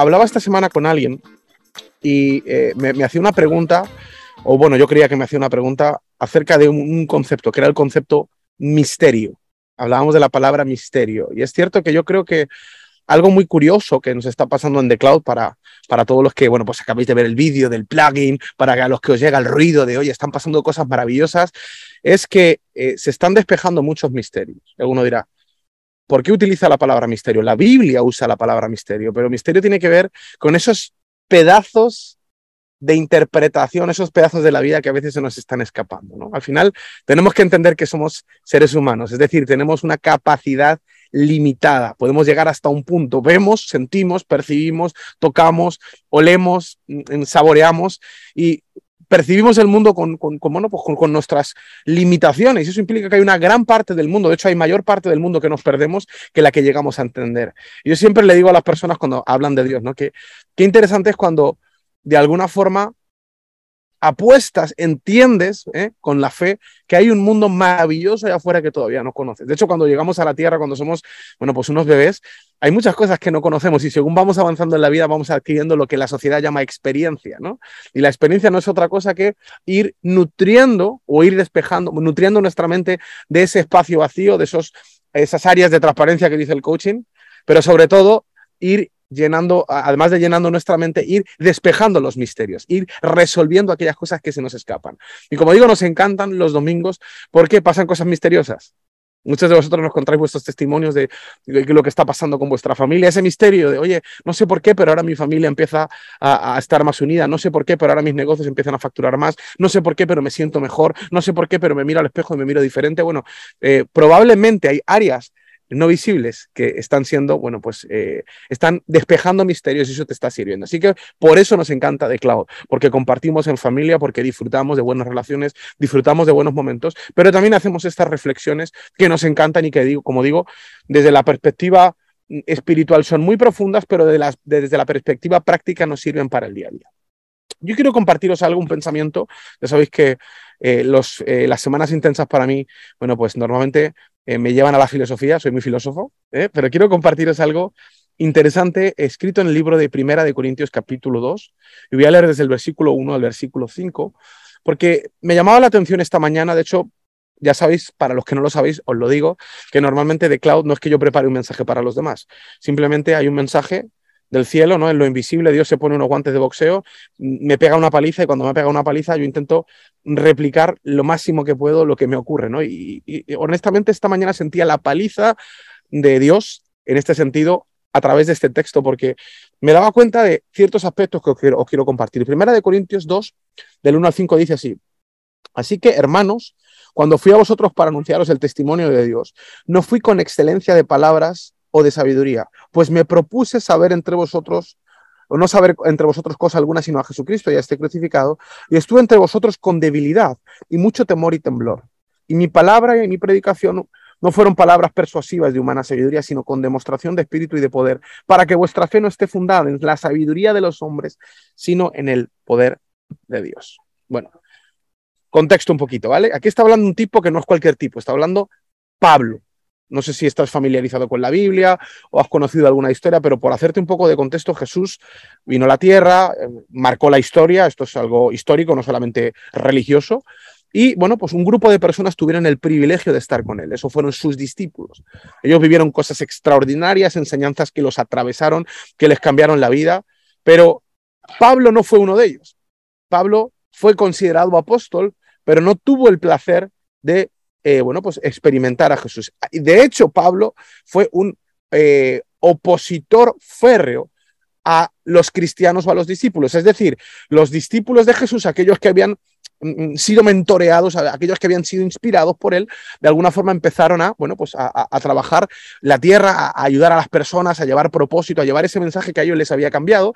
hablaba esta semana con alguien y eh, me, hacía una pregunta, o bueno, yo creía que me hacía una pregunta acerca de un, concepto, que era el concepto misterio. Hablábamos de la palabra misterio. Y es cierto que yo creo que algo muy curioso que nos está pasando en The Cloud para, para todos los que, bueno, pues acabáis de ver el vídeo del plugin, para los que os llega el ruido de, oye, están pasando cosas maravillosas, es que eh, se están despejando muchos misterios. Alguno dirá, ¿por qué utiliza la palabra misterio? La Biblia usa la palabra misterio, pero misterio tiene que ver con esos pedazos de interpretación, esos pedazos de la vida que a veces se nos están escapando. ¿no? Al final tenemos que entender que somos seres humanos, es decir, tenemos una capacidad limitada, podemos llegar hasta un punto, vemos, sentimos, percibimos, tocamos, olemos, mm, saboreamos y percibimos el mundo con, con, pues con, nuestras limitaciones. Eso implica que hay una gran parte del mundo, de hecho hay mayor parte del mundo que nos perdemos que la que llegamos a entender. Yo siempre le digo a las personas cuando hablan de Dios, ¿no? Que qué interesante es cuando de alguna forma apuestas, entiendes ¿eh? con la fe que hay un mundo maravilloso allá afuera que todavía no conoces. De hecho, cuando llegamos a la Tierra, cuando somos, bueno, pues unos bebés, hay muchas cosas que no conocemos y según vamos avanzando en la vida vamos adquiriendo lo que la sociedad llama experiencia, ¿no? Y la experiencia no es otra cosa que ir nutriendo o ir despejando, nutriendo nuestra mente de ese espacio vacío, de esos, esas áreas de transparencia que dice el coaching, pero sobre todo ir llenando, además de llenando nuestra mente, ir despejando los misterios, ir resolviendo aquellas cosas que se nos escapan. Y como digo, nos encantan los domingos porque pasan cosas misteriosas. Muchos de vosotros nos contáis vuestros testimonios de, lo que está pasando con vuestra familia, ese misterio de, oye, no sé por qué, pero ahora mi familia empieza a, estar más unida, no sé por qué, pero ahora mis negocios empiezan a facturar más, no sé por qué, pero me siento mejor, no sé por qué, pero me miro al espejo y me miro diferente. Bueno, eh, probablemente hay áreas no visibles que están siendo, bueno, pues eh, están despejando misterios y eso te está sirviendo. Así que por eso nos encanta The Cloud, porque compartimos en familia, porque disfrutamos de buenas relaciones, disfrutamos de buenos momentos, pero también hacemos estas reflexiones que nos encantan y que digo, como digo, desde la perspectiva espiritual son muy profundas, pero desde la perspectiva práctica nos sirven para el día a día. Yo quiero compartiros algo, un pensamiento. Ya sabéis que eh, eh, las semanas intensas para mí, bueno, pues normalmente eh, me llevan a la filosofía, soy muy filósofo, ¿eh? pero quiero compartiros algo interesante escrito en el libro de Primera de Corintios capítulo 2, y voy a leer desde el versículo 1 al versículo 5, porque me llamaba la atención esta mañana, de hecho, ya sabéis, para los que no lo sabéis, os lo digo, que normalmente de Cloud no es que yo prepare un mensaje para los demás, simplemente hay un mensaje del cielo, ¿no? En lo invisible, Dios se pone unos guantes de boxeo, me pega una paliza y cuando me pega una paliza yo intento replicar lo máximo que puedo lo que me ocurre, ¿no? Y, honestamente esta mañana sentía la paliza de Dios en este sentido a través de este texto porque me daba cuenta de ciertos aspectos que os quiero, os quiero compartir. Primera de Corintios 2, del 1 al 5 dice así, así que hermanos, cuando fui a vosotros para anunciaros el testimonio de Dios, no fui con excelencia de palabras o de sabiduría, pues me propuse saber entre vosotros, o no saber entre vosotros cosa alguna, sino a Jesucristo y a este crucificado, y estuve entre vosotros con debilidad y mucho temor y temblor. Y mi palabra y mi predicación no fueron palabras persuasivas de humana sabiduría, sino con demostración de espíritu y de poder, para que vuestra fe no esté fundada en la sabiduría de los hombres, sino en el poder de Dios. Bueno, contexto un poquito, ¿vale? Aquí está hablando un tipo que no es cualquier tipo, está hablando Pablo, no sé si estás familiarizado con la Biblia o has conocido alguna historia, pero por hacerte un poco de contexto, Jesús vino a la tierra, eh, marcó la historia, esto es algo histórico, no solamente religioso, y bueno, pues un grupo de personas tuvieron el privilegio de estar con él, eso fueron sus discípulos. Ellos vivieron cosas extraordinarias, enseñanzas que los atravesaron, que les cambiaron la vida, pero Pablo no fue uno de ellos. Pablo fue considerado apóstol, pero no tuvo el placer de eh, bueno, pues experimentar a Jesús. De hecho, Pablo fue un eh, opositor férreo a los cristianos o a los discípulos. Es decir, los discípulos de Jesús, aquellos que habían mm, mm, sido mentoreados, aquellos que habían sido inspirados por él, de alguna forma empezaron a, bueno, pues a, trabajar la tierra, a, ayudar a las personas, a llevar propósito, a llevar ese mensaje que a ellos les había cambiado.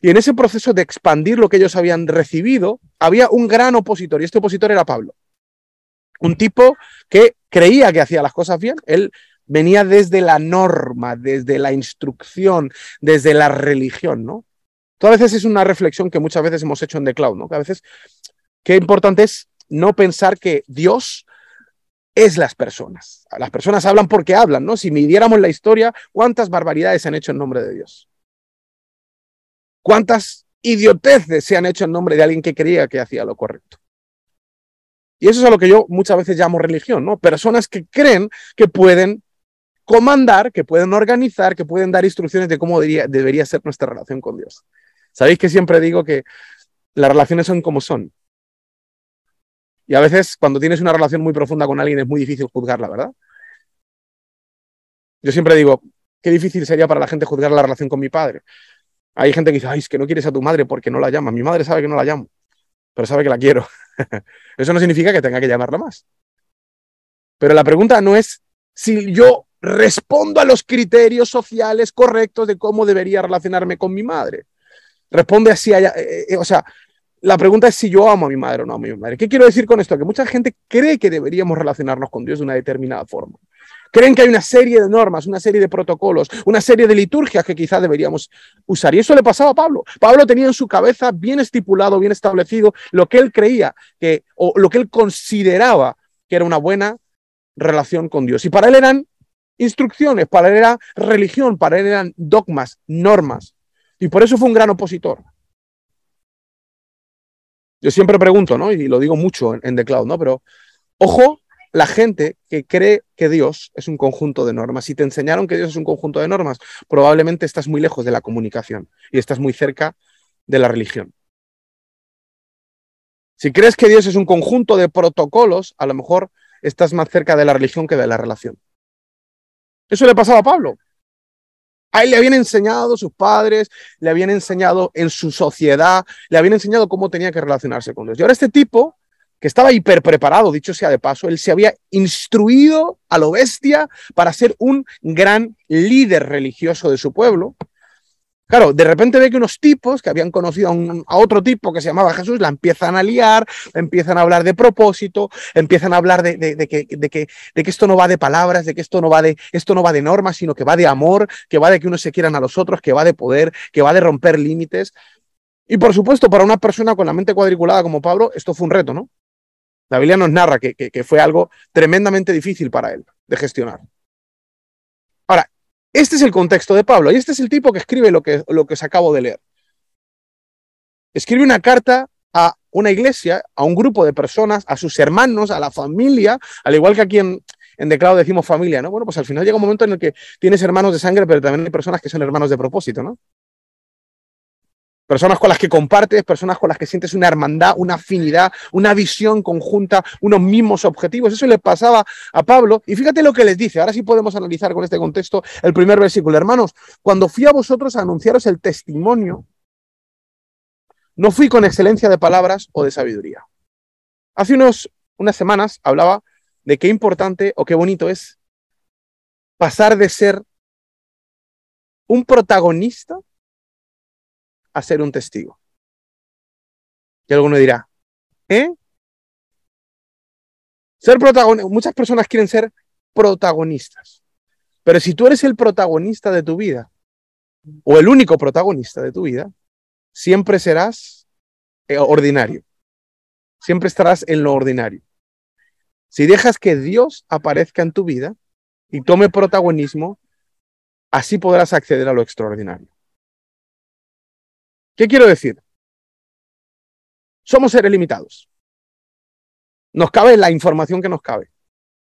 Y en ese proceso de expandir lo que ellos habían recibido, había un gran opositor, y este opositor era Pablo. Un tipo que creía que hacía las cosas bien, él venía desde la norma, desde la instrucción, desde la religión, ¿no? Todas veces es una reflexión que muchas veces hemos hecho en The Cloud, ¿no? Que a veces, qué importante es no pensar que Dios es las personas. Las personas hablan porque hablan, ¿no? Si midiéramos la historia, ¿cuántas barbaridades se han hecho en nombre de Dios? ¿Cuántas idioteces se han hecho en nombre de alguien que creía que hacía lo correcto? Y eso es a lo que yo muchas veces llamo religión, ¿no? Personas que creen que pueden comandar, que pueden organizar, que pueden dar instrucciones de cómo debería, ser nuestra relación con Dios. Sabéis que siempre digo que las relaciones son como son. Y a veces cuando tienes una relación muy profunda con alguien es muy difícil juzgarla, ¿verdad? Yo siempre digo, qué difícil sería para la gente juzgar la relación con mi padre. Hay gente que dice, ay, es que no quieres a tu madre porque no la llamas. Mi madre sabe que no la llamo, pero sabe que la quiero. Eso no significa que tenga que llamarla más. Pero la pregunta no es si yo respondo a los criterios sociales correctos de cómo debería relacionarme con mi madre. Responde así, eh, eh, o sea, la pregunta es si yo amo a mi madre o no amo a mi madre. ¿Qué quiero decir con esto? Que mucha gente cree que deberíamos relacionarnos con Dios de una determinada forma. Creen que hay una serie de normas, una serie de protocolos, una serie de liturgias que quizás deberíamos usar. Y eso le pasaba a Pablo. Pablo tenía en su cabeza bien estipulado, bien establecido lo que él creía que, o lo que él consideraba que era una buena relación con Dios. Y para él eran instrucciones, para él era religión, para él eran dogmas, normas. Y por eso fue un gran opositor. Yo siempre pregunto, ¿no? Y lo digo mucho en, The Cloud, ¿no? Pero ojo, la gente que cree que Dios es un conjunto de normas. Si te enseñaron que Dios es un conjunto de normas, probablemente estás muy lejos de la comunicación y estás muy cerca de la religión. Si crees que Dios es un conjunto de protocolos, a lo mejor estás más cerca de la religión que de la relación. Eso le pasaba a Pablo. A él le habían enseñado sus padres, le habían enseñado en su sociedad, le habían enseñado cómo tenía que relacionarse con Dios. Y ahora este tipo, que estaba hiper preparado, dicho sea de paso, él se había instruido a lo bestia para ser un gran líder religioso de su pueblo. Claro, de repente ve que unos tipos que habían conocido a, otro tipo que se llamaba Jesús la empiezan a liar, empiezan a hablar de propósito, empiezan a hablar de, que, esto no va de palabras, de que esto no va de, esto no va de normas, sino que va de amor, que va de que unos se quieran a los otros, que va de poder, que va de romper límites. Y por supuesto, para una persona con la mente cuadriculada como Pablo, esto fue un reto, ¿no? La Biblia nos narra que, fue algo tremendamente difícil para él de gestionar. Ahora, este es el contexto de Pablo y este es el tipo que escribe lo que, lo que os acabo de leer. Escribe una carta a una iglesia, a un grupo de personas, a sus hermanos, a la familia, al igual que aquí en, en Declaro decimos familia, ¿no? Bueno, pues al final llega un momento en el que tienes hermanos de sangre, pero también hay personas que son hermanos de propósito, ¿no? Personas con las que compartes, personas con las que sientes una hermandad, una afinidad, una visión conjunta, unos mismos objetivos. Eso le pasaba a Pablo. Y fíjate lo que les dice. Ahora sí podemos analizar con este contexto el primer versículo. Hermanos, cuando fui a vosotros a anunciaros el testimonio, no fui con excelencia de palabras o de sabiduría. Hace unos, unas semanas hablaba de qué importante o qué bonito es pasar de ser un protagonista a ser un testigo. Y alguno dirá, ¿eh? Ser protagonista, muchas personas quieren ser protagonistas. Pero si tú eres el protagonista de tu vida, o el único protagonista de tu vida, siempre serás eh, ordinario. Siempre estarás en lo ordinario. Si dejas que Dios aparezca en tu vida y tome protagonismo, así podrás acceder a lo extraordinario. ¿Qué quiero decir? Somos seres limitados. Nos cabe la información que nos cabe.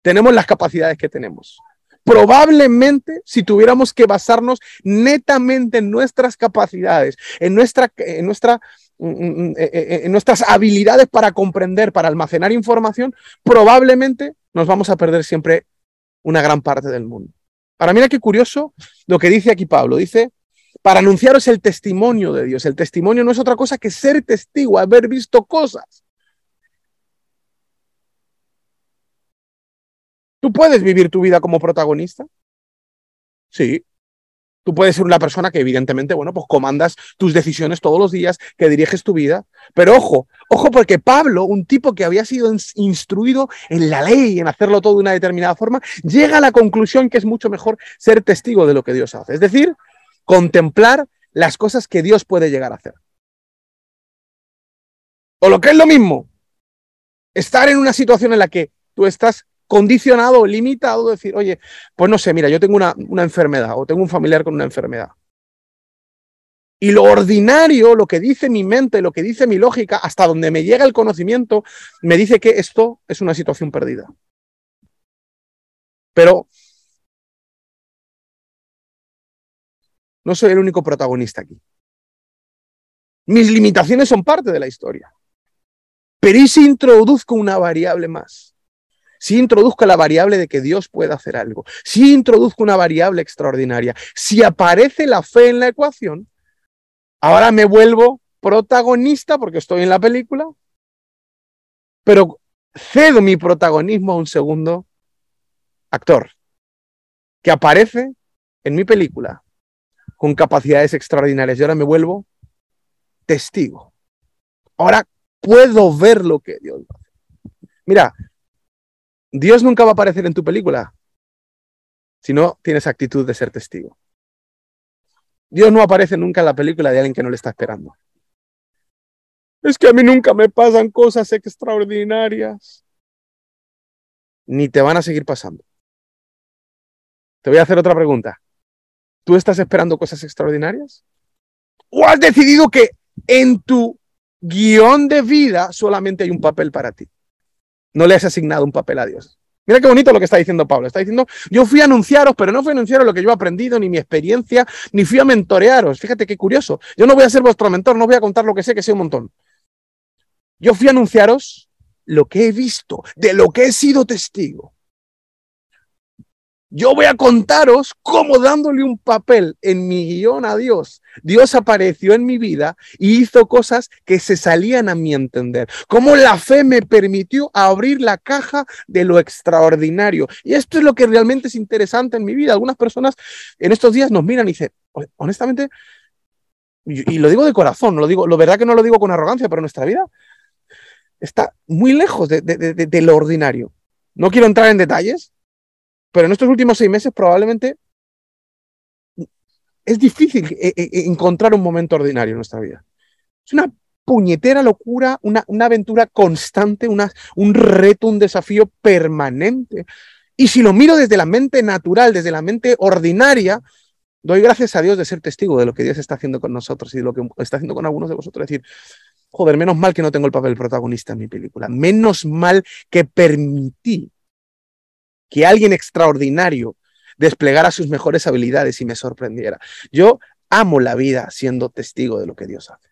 Tenemos las capacidades que tenemos. Probablemente si tuviéramos que basarnos netamente en nuestras capacidades, en, nuestra, en, nuestra, en nuestras habilidades para comprender, para almacenar información, probablemente nos vamos a perder siempre una gran parte del mundo. Ahora mira qué curioso lo que dice aquí Pablo. Dice, para anunciaros el testimonio de Dios. El testimonio no es otra cosa que ser testigo, haber visto cosas. ¿Tú puedes vivir tu vida como protagonista? Sí. Tú puedes ser una persona que evidentemente, bueno, pues comandas tus decisiones todos los días, que diriges tu vida. Pero ojo, ojo porque Pablo, un tipo que había sido instruido en la ley, en hacerlo todo de una determinada forma, llega a la conclusión que es mucho mejor ser testigo de lo que Dios hace. Es decir, contemplar las cosas que Dios puede llegar a hacer. O lo que es lo mismo, estar en una situación en la que tú estás condicionado limitado, decir, oye, pues no sé, mira, yo tengo una, una enfermedad o tengo un familiar con una enfermedad. Y lo ordinario, lo que dice mi mente, lo que dice mi lógica, hasta donde me llega el conocimiento, me dice que esto es una situación perdida. Pero no soy el único protagonista aquí. Mis limitaciones son parte de la historia. Pero ¿y si introduzco una variable más? Si introduzco la variable de que Dios puede hacer algo, si introduzco una variable extraordinaria, si aparece la fe en la ecuación, ahora me vuelvo protagonista porque estoy en la película, pero cedo mi protagonismo a un segundo actor que aparece en mi película con capacidades extraordinarias y ahora me vuelvo testigo. Ahora puedo ver lo que Dios hace. Mira, Dios nunca va a aparecer en tu película si no tienes actitud de ser testigo. Dios no aparece nunca en la película de alguien que no le está esperando. Es que a mí nunca me pasan cosas extraordinarias. Ni te van a seguir pasando. Te voy a hacer otra pregunta. ¿Tú estás esperando cosas extraordinarias? ¿O has decidido que en tu guion de vida solamente hay un papel para ti? No le has asignado un papel a Dios. Mira qué bonito lo que está diciendo Pablo. Está diciendo, yo fui a anunciaros, pero no fui a anunciaros lo que yo he aprendido, ni mi experiencia, ni fui a mentorearos. Fíjate qué curioso. Yo no voy a ser vuestro mentor, no voy a contar lo que sé, que sé un montón. Yo fui a anunciaros lo que he visto, de lo que he sido testigo. Yo voy a contaros cómo dándole un papel en mi guion a Dios, Dios apareció en mi vida y hizo cosas que se salían a mi entender. Cómo la fe me permitió abrir la caja de lo extraordinario. Y esto es lo que realmente es interesante en mi vida. Algunas personas en estos días nos miran y dicen, honestamente, y lo digo de corazón, lo digo, lo verdad que no lo digo con arrogancia, pero nuestra vida está muy lejos de, de lo ordinario. No quiero entrar en detalles, pero en estos últimos seis meses probablemente es difícil eh, eh, encontrar un momento ordinario en nuestra vida. Es una puñetera locura, una, una aventura constante, una, un reto, un desafío permanente. Y si lo miro desde la mente natural, desde la mente ordinaria, doy gracias a Dios de ser testigo de lo que Dios está haciendo con nosotros y de lo que está haciendo con algunos de vosotros. Es decir, joder, menos mal que no tengo el papel protagonista en mi película. Menos mal que permití que alguien extraordinario desplegara sus mejores habilidades y me sorprendiera. Yo amo la vida siendo testigo de lo que Dios hace.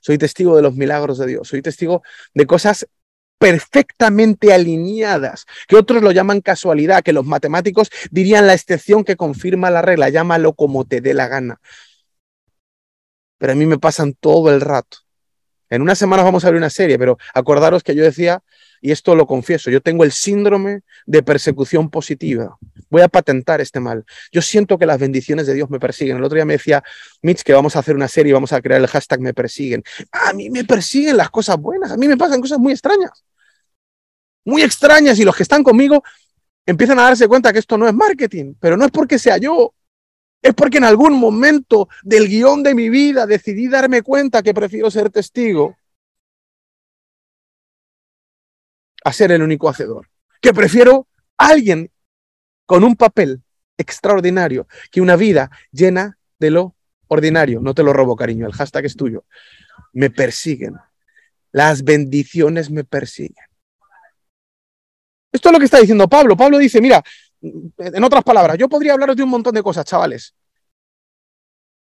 Soy testigo de los milagros de Dios, soy testigo de cosas perfectamente alineadas, que otros lo llaman casualidad, que los matemáticos dirían la excepción que confirma la regla, llámalo como te dé la gana. Pero a mí me pasan todo el rato. En unas semanas vamos a ver una serie, pero acordaros que yo decía y esto lo confieso, yo tengo el síndrome de persecución positiva. Voy a patentar este mal. Yo siento que las bendiciones de Dios me persiguen. El otro día me decía Mitch que vamos a hacer una serie y vamos a crear el hashtag me persiguen. A mí me persiguen las cosas buenas, a mí me pasan cosas muy extrañas. Muy extrañas y los que están conmigo empiezan a darse cuenta que esto no es marketing, pero no es porque sea yo, es porque en algún momento del guion de mi vida decidí darme cuenta que prefiero ser testigo a ser el único hacedor. Que prefiero alguien con un papel extraordinario que una vida llena de lo ordinario. No te lo robo, cariño, el hashtag es tuyo. Me persiguen. Las bendiciones me persiguen. Esto es lo que está diciendo Pablo. Pablo dice, mira, en otras palabras, yo podría hablaros de un montón de cosas, chavales.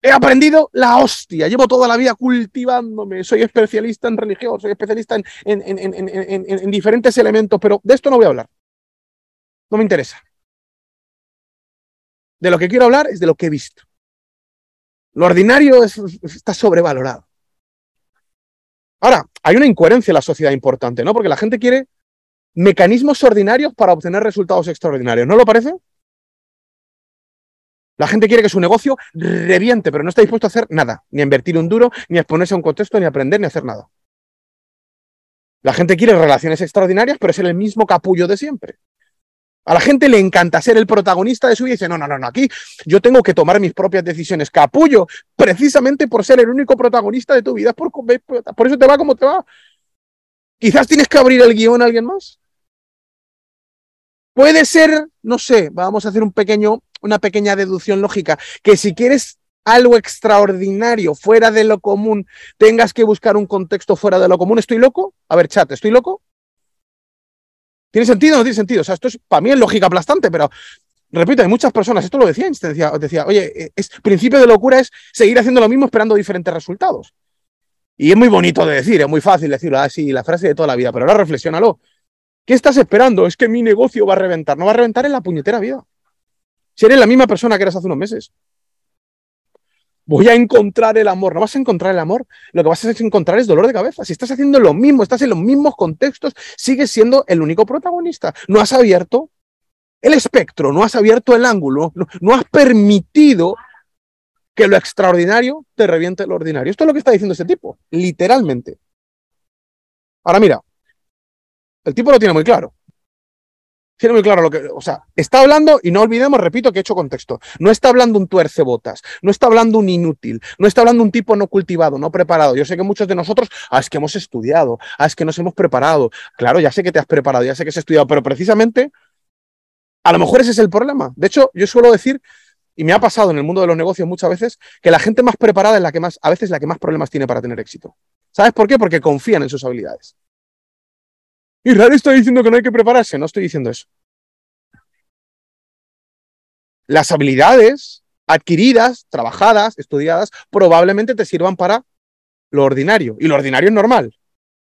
He aprendido la hostia, llevo toda la vida cultivándome, soy especialista en religión, soy especialista en, en, diferentes elementos, pero de esto no voy a hablar. No me interesa. De lo que quiero hablar es de lo que he visto. Lo ordinario está sobrevalorado. Ahora, hay una incoherencia en la sociedad importante, ¿no? Porque la gente quiere mecanismos ordinarios para obtener resultados extraordinarios. ¿No lo parece? La gente quiere que su negocio reviente, pero no está dispuesto a hacer nada, ni a invertir un duro, ni a exponerse a un contexto, ni a aprender, ni a hacer nada. La gente quiere relaciones extraordinarias, pero ser el mismo capullo de siempre. A la gente le encanta ser el protagonista de su vida y dice, no, no, no, no, aquí yo tengo que tomar mis propias decisiones. Capullo, precisamente por ser el único protagonista de tu vida, por, por eso te va como te va. Quizás tienes que abrir el guion a alguien más. Puede ser, no sé, vamos a hacer un pequeño una pequeña deducción lógica, que si quieres algo extraordinario, fuera de lo común, tengas que buscar un contexto fuera de lo común. ¿Estoy loco? A ver, chat, ¿estoy loco? ¿Tiene sentido o no tiene sentido? O sea, esto es, para mí es lógica aplastante, pero repito, hay muchas personas, esto lo decía decía, decía, oye, es, principio de locura es seguir haciendo lo mismo esperando diferentes resultados. Y es muy bonito de decir, es muy fácil decirlo así, la frase de toda la vida, pero ahora reflexiónalo. ¿Qué estás esperando? Es que mi negocio va a reventar. No va a reventar en la puñetera vida. Si eres la misma persona que eras hace unos meses. Voy a encontrar el amor. No vas a encontrar el amor. Lo que vas a encontrar es dolor de cabeza. Si estás haciendo lo mismo, estás en los mismos contextos, sigues siendo el único protagonista. No has abierto el espectro, no has abierto el ángulo, no, has permitido que lo extraordinario te reviente lo ordinario. Esto es lo que está diciendo este tipo, literalmente. Ahora mira, el tipo lo tiene muy claro. Tiene muy claro lo que, o sea, está hablando, y no olvidemos, repito que he hecho contexto, no está hablando un tuercebotas, no está hablando un inútil, no está hablando un tipo no cultivado, no preparado. Yo sé que muchos de nosotros, ah, es que hemos estudiado, ah, es que nos hemos preparado. Claro, ya sé que te has preparado, ya sé que has estudiado, pero precisamente a lo mejor ese es el problema. De hecho, yo suelo decir, y me ha pasado en el mundo de los negocios muchas veces, que la gente más preparada es la que más, a veces la que más problemas tiene para tener éxito. ¿Sabes por qué? Porque confían en sus habilidades. Israel está diciendo que no hay que prepararse. No estoy diciendo eso. Las habilidades adquiridas, trabajadas, estudiadas, probablemente te sirvan para lo ordinario. Y lo ordinario es normal.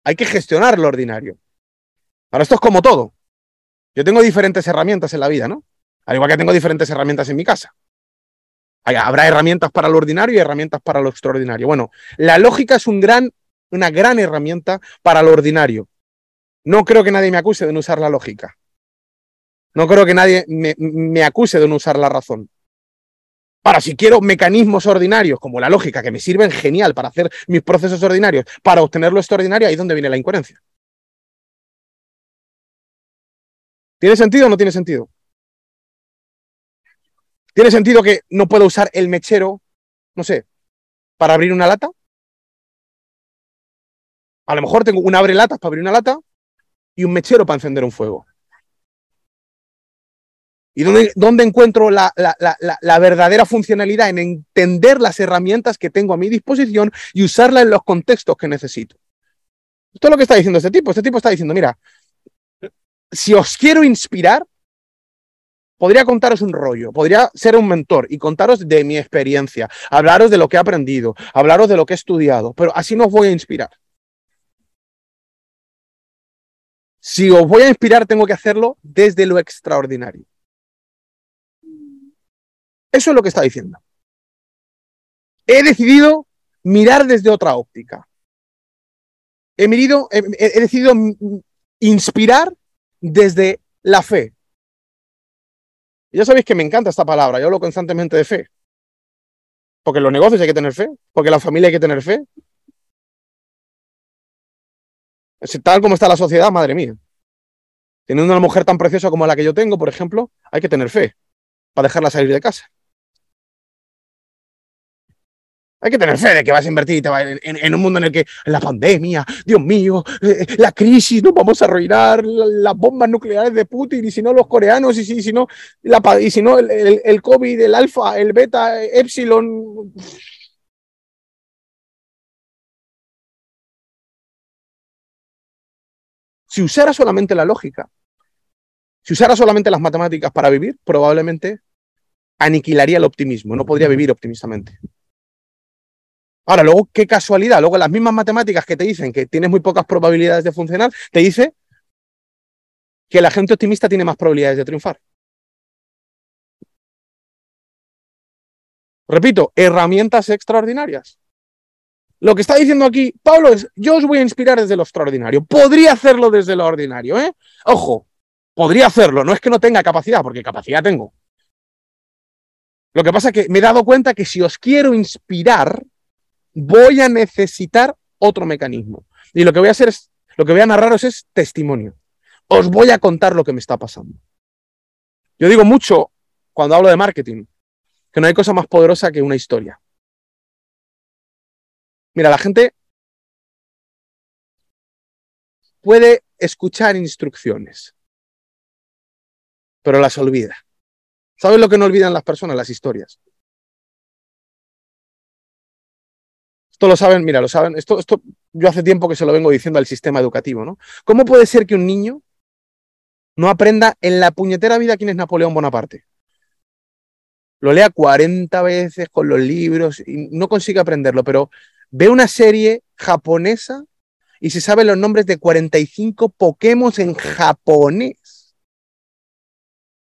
Hay que gestionar lo ordinario. Ahora, esto es como todo. Yo tengo diferentes herramientas en la vida, ¿no? Al igual que tengo diferentes herramientas en mi casa. Habrá herramientas para lo ordinario y herramientas para lo extraordinario. Bueno, la lógica es una gran herramienta para lo ordinario. No creo que nadie me acuse de no usar la lógica. No creo que nadie me, acuse de no usar la razón. Ahora, si quiero mecanismos ordinarios como la lógica, que me sirven genial para hacer mis procesos ordinarios, para obtener lo extraordinario, ahí es donde viene la incoherencia. ¿Tiene sentido o no tiene sentido? ¿Tiene sentido que no puedo usar el mechero, no sé, para abrir una lata? A lo mejor tengo un abre latas para abrir una lata y un mechero para encender un fuego. ¿Y dónde, encuentro la, la, verdadera funcionalidad? En entender las herramientas que tengo a mi disposición y usarlas en los contextos que necesito. Esto es lo que está diciendo este tipo. Este tipo está diciendo, mira, si os quiero inspirar, podría contaros un rollo, podría ser un mentor y contaros de mi experiencia, hablaros de lo que he aprendido, hablaros de lo que he estudiado, pero así no os voy a inspirar. Si os voy a inspirar, tengo que hacerlo desde lo extraordinario. Eso es lo que está diciendo. He decidido mirar desde otra óptica. He, decidido inspirar desde la fe. ya sabéis que me encanta esta palabra, yo hablo constantemente de fe. Porque en los negocios hay que tener fe, porque en la familia hay que tener fe. Tal como está la sociedad, madre mía. Teniendo una mujer tan preciosa como la que yo tengo, por ejemplo, hay que tener fe para dejarla salir de casa. Hay que tener fe de que vas a invertir en, un mundo en el que la pandemia, Dios mío, eh, eh, la crisis, nos vamos a arruinar las bombas nucleares de Putin y si no los coreanos y si, si no, la, y si no el, el, COVID, el alfa, el beta, epsilon. Si usara solamente la lógica, si usara solamente las matemáticas para vivir, probablemente aniquilaría el optimismo, no podría vivir optimistamente. Ahora, luego, qué casualidad, luego las mismas matemáticas que te dicen que tienes muy pocas probabilidades de funcionar, te dice que la gente optimista tiene más probabilidades de triunfar. Repito, herramientas extraordinarias. Lo que está diciendo aquí Pablo es, yo os voy a inspirar desde lo extraordinario. Podría hacerlo desde lo ordinario, ¿eh? Ojo, podría hacerlo, no es que no tenga capacidad, porque capacidad tengo. Lo que pasa es que me he dado cuenta que si os quiero inspirar, voy a necesitar otro mecanismo. Y lo que voy a hacer es, lo que voy a narraros es testimonio. Os voy a contar lo que me está pasando. Yo digo mucho cuando hablo de marketing, que no hay cosa más poderosa que una historia. Mira, la gente puede escuchar instrucciones, pero las olvida. ¿Sabes lo que no olvidan las personas? Las historias. Esto lo saben, mira, lo saben, esto, esto yo hace tiempo que se lo vengo diciendo al sistema educativo, ¿no? ¿Cómo puede ser que un niño no aprenda en la puñetera vida quién es Napoleón Bonaparte? Lo lea 40 veces con los libros y no consigue aprenderlo, pero ve una serie japonesa y se sabe los nombres de 45 Pokémon en japonés.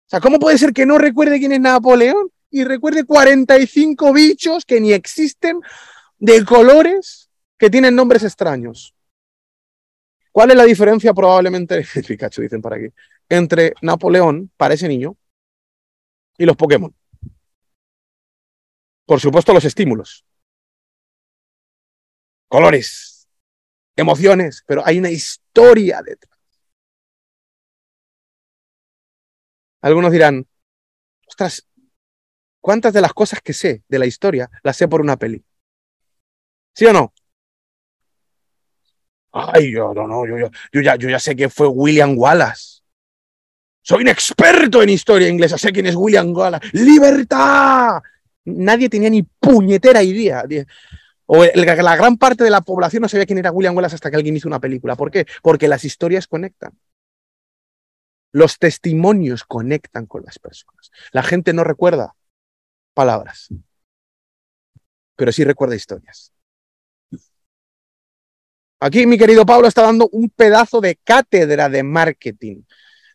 O sea, ¿cómo puede ser que no recuerde quién es Napoleón y recuerde 45 bichos que ni existen de colores que tienen nombres extraños. ¿Cuál es la diferencia probablemente, Pikachu dicen por aquí, entre Napoleón para ese niño y los Pokémon? Por supuesto los estímulos. Colores, emociones, pero hay una historia detrás. Algunos dirán, ostras, ¿cuántas de las cosas que sé de la historia las sé por una peli? ¿Sí o no? Ay, yo no, no, yo, yo, ya, yo ya sé que fue William Wallace. Soy un experto en historia inglesa, sé quién es William Wallace. ¡Libertad! Nadie tenía ni puñetera idea. O la gran parte de la población no sabía quién era William Wallace hasta que alguien hizo una película. ¿Por qué? Porque las historias conectan. Los testimonios conectan con las personas. La gente no recuerda palabras, pero sí recuerda historias. Aquí mi querido Pablo está dando un pedazo de cátedra de marketing.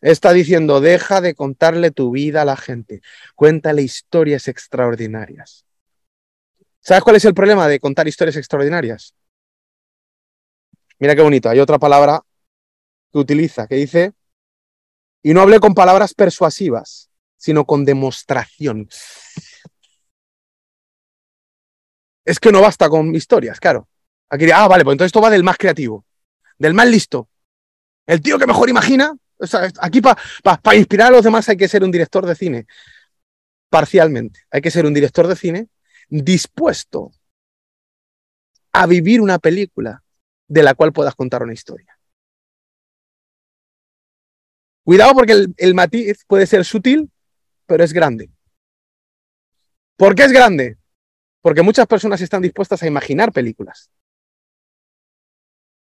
Está diciendo, deja de contarle tu vida a la gente, cuéntale historias extraordinarias. ¿Sabes cuál es el problema de contar historias extraordinarias? Mira qué bonito, hay otra palabra que utiliza, que dice, y no hablé con palabras persuasivas, sino con demostración. Es que no basta con historias, claro. Aquí, ah, vale, pues entonces esto va del más creativo, del más listo. El tío que mejor imagina. O sea, aquí para inspirar a los demás hay que ser un director de cine. Parcialmente. Hay que ser un director de cine dispuesto a vivir una película de la cual puedas contar una historia. Cuidado porque el, el matiz puede ser sutil, pero es grande. ¿Por qué es grande? Porque muchas personas están dispuestas a imaginar películas.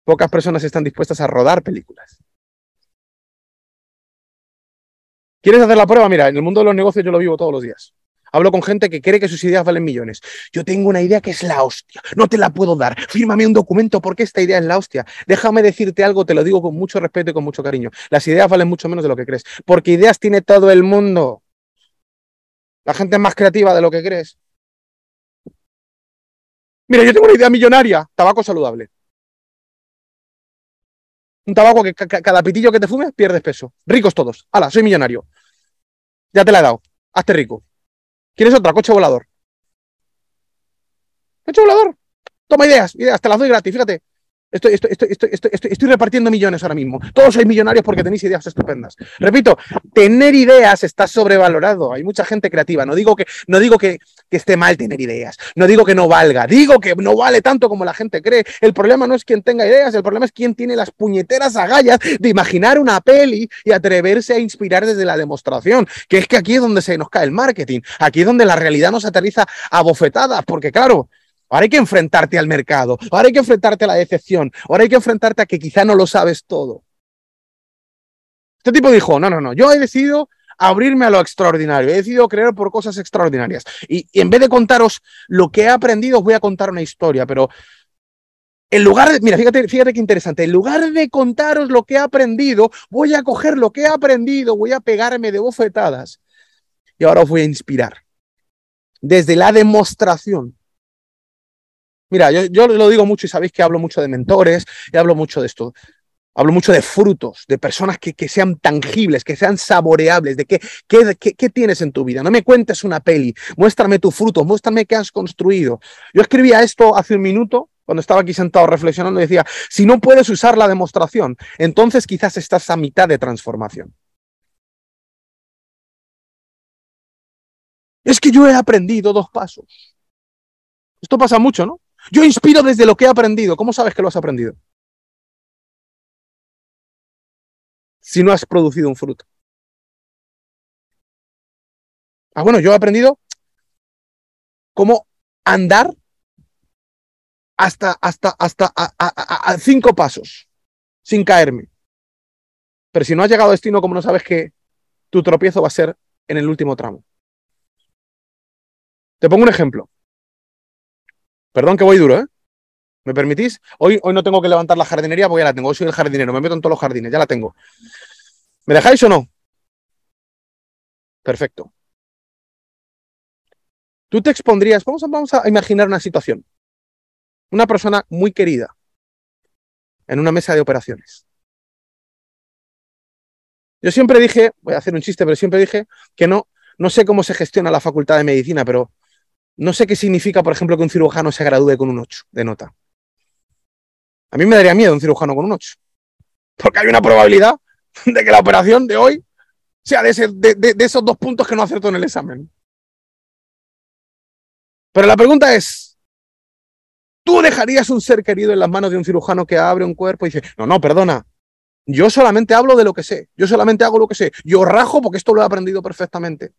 Pocas personas están dispuestas a rodar películas. ¿Quieres hacer la prueba? Mira, en el mundo de los negocios yo lo vivo todos los días. Hablo con gente que cree que sus ideas valen millones. Yo tengo una idea que es la hostia. No te la puedo dar. Fírmame un documento porque esta idea es la hostia. Déjame decirte algo, te lo digo con mucho respeto y con mucho cariño. Las ideas valen mucho menos de lo que crees. Porque ideas tiene todo el mundo. La gente es más creativa de lo que crees. Mira, yo tengo una idea millonaria. Tabaco saludable. Un tabaco que cada pitillo que te fumes pierdes peso. Ricos todos. Hala, soy millonario. Ya te la he dado. Hazte rico. ¿Quieres otra? Coche volador. Coche volador. Toma ideas, ideas, te las doy gratis, fíjate. Estoy, estoy, repartiendo millones ahora mismo. Todos sois millonarios porque tenéis ideas estupendas. Repito, tener ideas está sobrevalorado. Hay mucha gente creativa. No digo que, no digo que, que esté mal tener ideas. No digo que no valga. Digo que no vale tanto como la gente cree. El problema no es quien tenga ideas. El problema es quien tiene las puñeteras agallas de imaginar una peli y atreverse a inspirar desde la demostración. Que es que aquí es donde se nos cae el marketing. Aquí es donde la realidad nos aterriza a bofetadas. Porque claro, Ahora hay que enfrentarte al mercado, ahora hay que enfrentarte a la decepción, ahora hay que enfrentarte a que quizá no lo sabes todo. Este tipo dijo, no, no, no, yo he decidido abrirme a lo extraordinario, he decidido creer por cosas extraordinarias. Y, en vez de contaros lo que he aprendido, os voy a contar una historia, pero en lugar de, mira, fíjate, fíjate qué interesante, en lugar de contaros lo que he aprendido, voy a coger lo que he aprendido, voy a pegarme de bofetadas y ahora os voy a inspirar. Desde la demostración Mira, yo, lo digo mucho y sabéis que hablo mucho de mentores y hablo mucho de esto. Hablo mucho de frutos, de personas que, que sean tangibles, que sean saboreables, de qué, qué, qué, tienes en tu vida. No me cuentes una peli, muéstrame tu fruto, muéstrame qué has construido. Yo escribía esto hace un minuto, cuando estaba aquí sentado reflexionando, y decía, si no puedes usar la demostración, entonces quizás estás a mitad de transformación. Es que yo he aprendido dos pasos. Esto pasa mucho, ¿no? Yo inspiro desde lo que he aprendido. ¿Cómo sabes que lo has aprendido? Si no has producido un fruto. Ah, bueno, yo he aprendido cómo andar hasta, hasta, hasta a, cinco pasos, sin caerme. Pero si no has llegado a destino, como no sabes que tu tropiezo va a ser en el último tramo. Te pongo un ejemplo. Perdón que voy duro, ¿eh? ¿Me permitís? Hoy, hoy no tengo que levantar la jardinería porque ya la tengo. Hoy soy el jardinero, me meto en todos los jardines, ya la tengo. ¿Me dejáis o no? Perfecto. Tú te expondrías, vamos a, vamos a imaginar una situación. Una persona muy querida en una mesa de operaciones. Yo siempre dije, voy a hacer un chiste, pero siempre dije que no, no sé cómo se gestiona la facultad de medicina, pero no sé qué significa, por ejemplo, que un cirujano se gradúe con un 8 de nota. A mí me daría miedo un cirujano con un 8. Porque hay una probabilidad de que la operación de hoy sea de, esos dos puntos que no acertó en el examen. Pero la pregunta es, ¿tú dejarías un ser querido en las manos de un cirujano que abre un cuerpo y dice, no, no, perdona, yo solamente hablo de lo que sé, yo solamente hago lo que sé, yo rajo porque esto lo he aprendido perfectamente?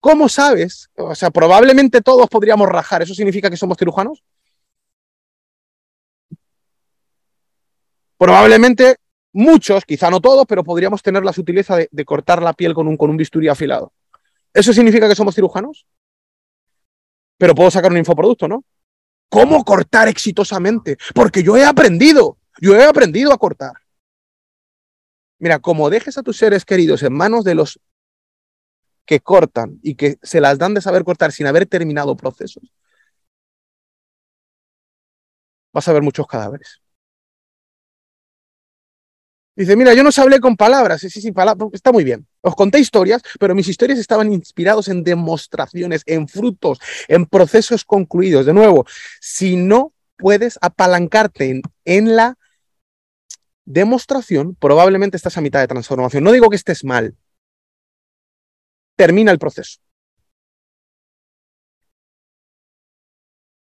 ¿Cómo sabes? O sea, probablemente todos podríamos rajar, ¿eso significa que somos cirujanos? Probablemente muchos, quizá no todos, pero podríamos tener la sutileza de, cortar la piel con un, con un bisturí afilado. ¿Eso significa que somos cirujanos? Pero puedo sacar un infoproducto, ¿no? ¿Cómo cortar exitosamente? Porque yo he aprendido, yo he aprendido a cortar. Mira, como dejes a tus seres queridos en manos de los que cortan y que se las dan de saber cortar sin haber terminado procesos, vas a ver muchos cadáveres. Dice, mira, yo no os hablé con palabras, sí, sí, palabras, está muy bien. Os conté historias, pero mis historias estaban inspirados en demostraciones, en frutos, en procesos concluidos. De nuevo, si no puedes apalancarte en, en la demostración, probablemente estás a mitad de transformación. No digo que estés mal. Termina el proceso.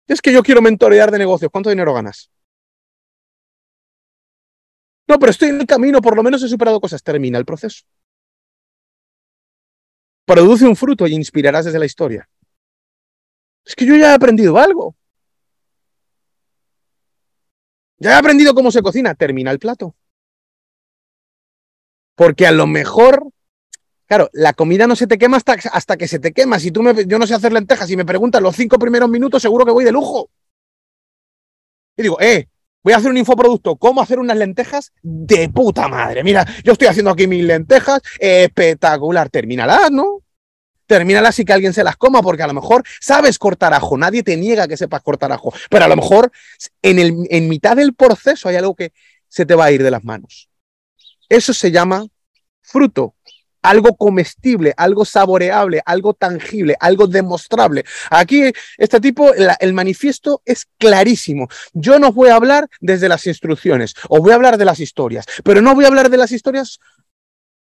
Es que yo quiero mentorear de negocios. ¿Cuánto dinero ganas? No, pero estoy en el camino, por lo menos he superado cosas. Termina el proceso. Produce un fruto y inspirarás desde la historia. Es que yo ya he aprendido algo. Ya he aprendido cómo se cocina. Termina el plato. Porque a lo mejor, claro, la comida no se te quema hasta, que se te quema. Si tú me, yo no sé hacer lentejas y me preguntas los cinco primeros minutos, seguro que voy de lujo. Y digo, eh, voy a hacer un infoproducto, cómo hacer unas lentejas de puta madre. Mira, yo estoy haciendo aquí mis lentejas, espectacular. Termínalas, ¿no? Termínalas y que alguien se las coma, porque a lo mejor sabes cortar ajo, nadie te niega que sepas cortar ajo, pero a lo mejor en, el, en mitad del proceso hay algo que se te va a ir de las manos. Eso se llama fruto algo comestible, algo saboreable, algo tangible, algo demostrable. Aquí, este tipo, el manifiesto es clarísimo. Yo no voy a hablar desde las instrucciones, os voy a hablar de las historias, pero no voy a hablar de las historias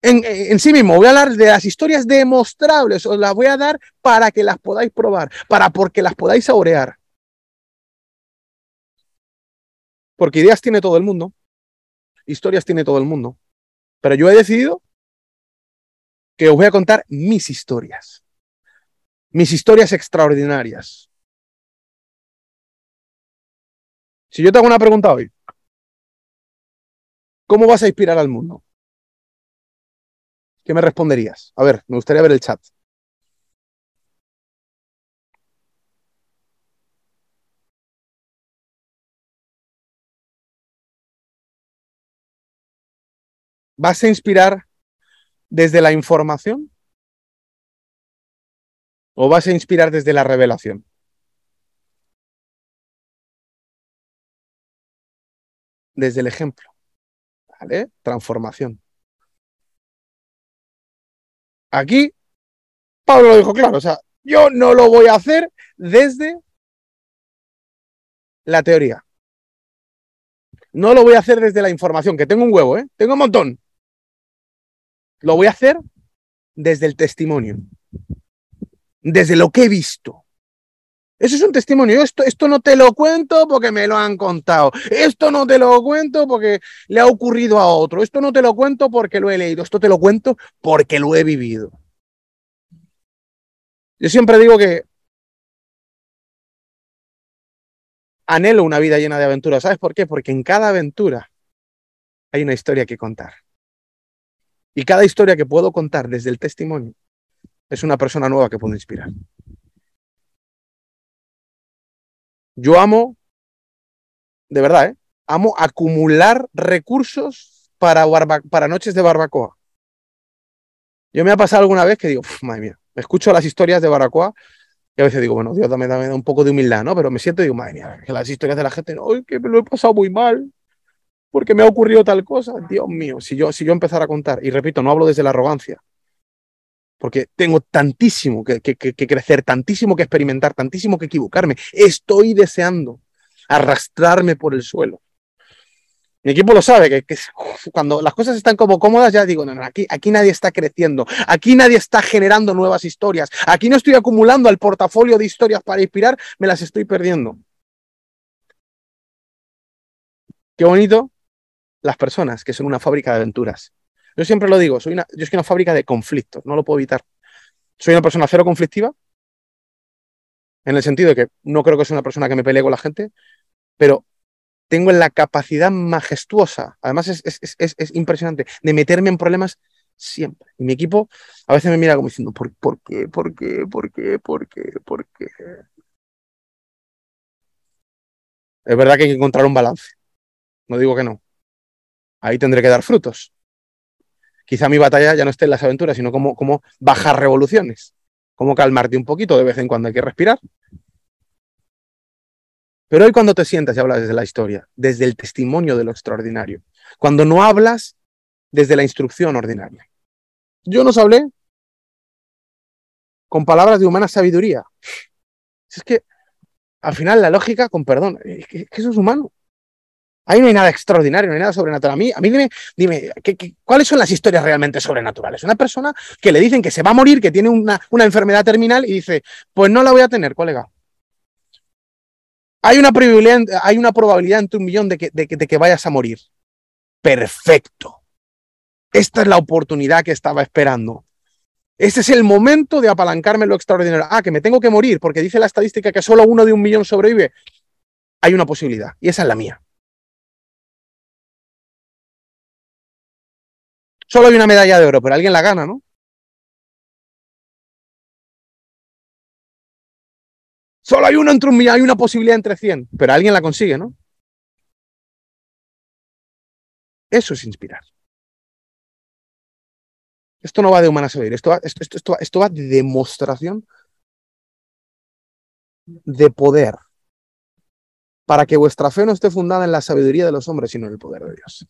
en, en, sí mismo, voy a hablar de las historias demostrables, os las voy a dar para que las podáis probar, para porque las podáis saborear. Porque ideas tiene todo el mundo, historias tiene todo el mundo, pero yo he decidido que os voy a contar mis historias. Mis historias extraordinarias. Si yo te hago una pregunta hoy, ¿cómo vas a inspirar al mundo? ¿Qué me responderías? A ver, me gustaría ver el chat. ¿Vas a inspirar desde la información? ¿O vas a inspirar desde la revelación? Desde el ejemplo. ¿Vale? Transformación. Aquí, Pablo lo dijo claro, o sea, yo no lo voy a hacer desde la teoría. No lo voy a hacer desde la información, que tengo un huevo, ¿eh? Tengo un montón. Lo voy a hacer desde el testimonio, desde lo que he visto. Eso es un testimonio. Esto, esto no te lo cuento porque me lo han contado. Esto no te lo cuento porque le ha ocurrido a otro. Esto no te lo cuento porque lo he leído. Esto te lo cuento porque lo he vivido. Yo siempre digo que anhelo una vida llena de aventuras. ¿Sabes por qué? Porque en cada aventura hay una historia que contar. Y cada historia que puedo contar desde el testimonio es una persona nueva que puedo inspirar. Yo amo, de verdad, ¿eh? amo acumular recursos para, para noches de barbacoa. Yo me ha pasado alguna vez que digo, madre mía, me escucho las historias de barbacoa y a veces digo, bueno, Dios, dame, dame un poco de humildad, ¿no? Pero me siento y digo, madre mía, que las historias de la gente, no, que me lo he pasado muy mal, porque me ha ocurrido tal cosa. Dios mío, si yo, si yo empezara a contar, y repito, no hablo desde la arrogancia, porque tengo tantísimo que, que, crecer, tantísimo que experimentar, tantísimo que equivocarme. Estoy deseando arrastrarme por el suelo. Mi equipo lo sabe, que, cuando las cosas están como cómodas, ya digo, no, no, aquí, aquí nadie está creciendo, aquí nadie está generando nuevas historias, aquí no estoy acumulando el portafolio de historias para inspirar, me las estoy perdiendo. Qué bonito las personas que son una fábrica de aventuras. Yo siempre lo digo, soy una, yo soy una fábrica de conflictos, no lo puedo evitar. Soy una persona cero conflictiva, en el sentido de que no creo que sea una persona que me pelee con la gente, pero tengo la capacidad majestuosa, además es, es, impresionante, de meterme en problemas siempre. Y mi equipo a veces me mira como diciendo, ¿por, ¿por qué? ¿Por qué? ¿Por qué? ¿Por qué? ¿Por qué? Es verdad que hay que encontrar un balance. No digo que no. Ahí tendré que dar frutos quizá mi batalla ya no esté en las aventuras, sino como, como bajar revoluciones, como calmarte un poquito, de vez en cuando hay que respirar. Pero hoy cuando te sientas y hablas desde la historia, desde el testimonio de lo extraordinario, cuando no hablas desde la instrucción ordinaria. Yo nos hablé con palabras de humana sabiduría. Es que al final la lógica, con perdón, es que eso es humano. Ahí no hay nada extraordinario, no hay nada sobrenatural. A mí, a mí dime, dime cuáles son las historias realmente sobrenaturales? Una persona que le dicen que se va a morir, que tiene una, una enfermedad terminal y dice, pues no la voy a tener, colega. Hay una probabilidad, hay una probabilidad entre un millón de que, de que vayas a morir. Perfecto. Esta es la oportunidad que estaba esperando. Este es el momento de apalancarme lo extraordinario. Ah, que me tengo que morir porque dice la estadística que solo uno de un millón sobrevive. Hay una posibilidad y esa es la mía. Solo hay una medalla de oro, pero alguien la gana, ¿no? Solo hay uno entre un millón, hay una posibilidad entre 100, pero alguien la consigue, ¿no? Eso es inspirar. Esto no va de humanas esto, esto va de demostración de poder. Para que vuestra fe no esté fundada en la sabiduría de los hombres, sino en el poder de Dios.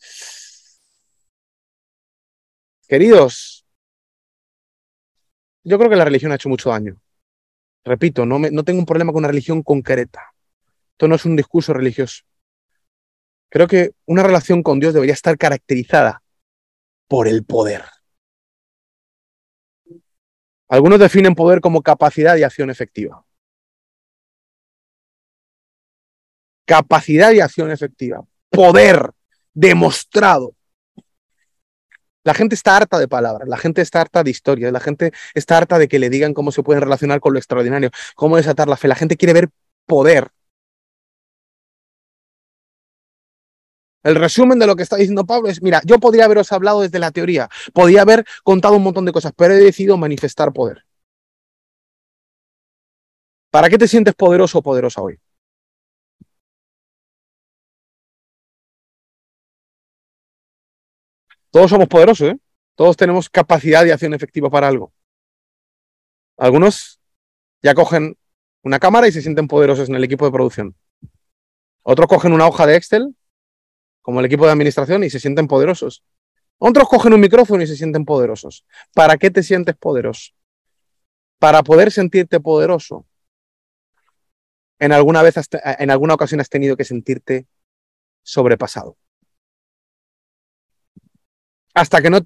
Queridos, yo creo que la religión ha hecho mucho daño. Repito, no, no tengo un problema con una religión concreta. Esto no es un discurso religioso. Creo que una relación con Dios debería estar caracterizada por el poder. Algunos definen poder como capacidad de acción efectiva. Capacidad de acción efectiva. Poder demostrado la gente está harta de palabras, la gente está harta de historias, la gente está harta de que le digan cómo se pueden relacionar con lo extraordinario, cómo desatar la fe. La gente quiere ver poder. El resumen de lo que está diciendo Pablo es, mira, yo podría haberos hablado desde la teoría, podría haber contado un montón de cosas, pero he decidido manifestar poder. ¿Para qué te sientes poderoso o poderosa hoy? Todos somos poderosos, ¿eh? Todos tenemos capacidad de acción efectiva para algo. Algunos ya cogen una cámara y se sienten poderosos en el equipo de producción. Otros cogen una hoja de Excel, como el equipo de administración, y se sienten poderosos. Otros cogen un micrófono y se sienten poderosos. ¿Para qué te sientes poderoso? Para poder sentirte poderoso. En alguna vez, en alguna ocasión has tenido que sentirte sobrepasado hasta que no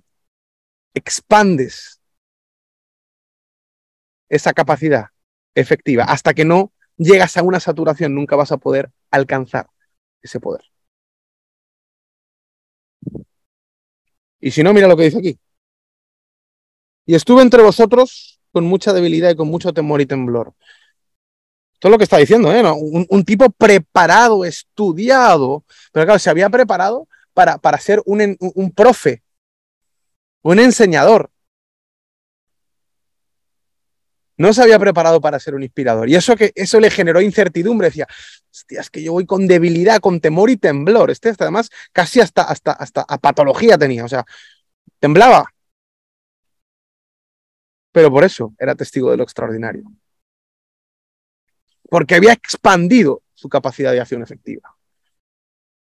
expandes esa capacidad efectiva, hasta que no llegas a una saturación, nunca vas a poder alcanzar ese poder. Y si no, mira lo que dice aquí. Y estuve entre vosotros con mucha debilidad y con mucho temor y temblor. Es lo que está diciendo, ¿eh? un, tipo preparado, estudiado, pero claro, se había preparado para, para ser un, un profe, un enseñador. No se había preparado para ser un inspirador. Y eso, que, eso le generó incertidumbre. Decía, hostia, es que yo voy con debilidad, con temor y temblor. Este, además, casi hasta, hasta, hasta a patología tenía. O sea, temblaba. Pero por eso era testigo de lo extraordinario porque había expandido su capacidad de acción efectiva.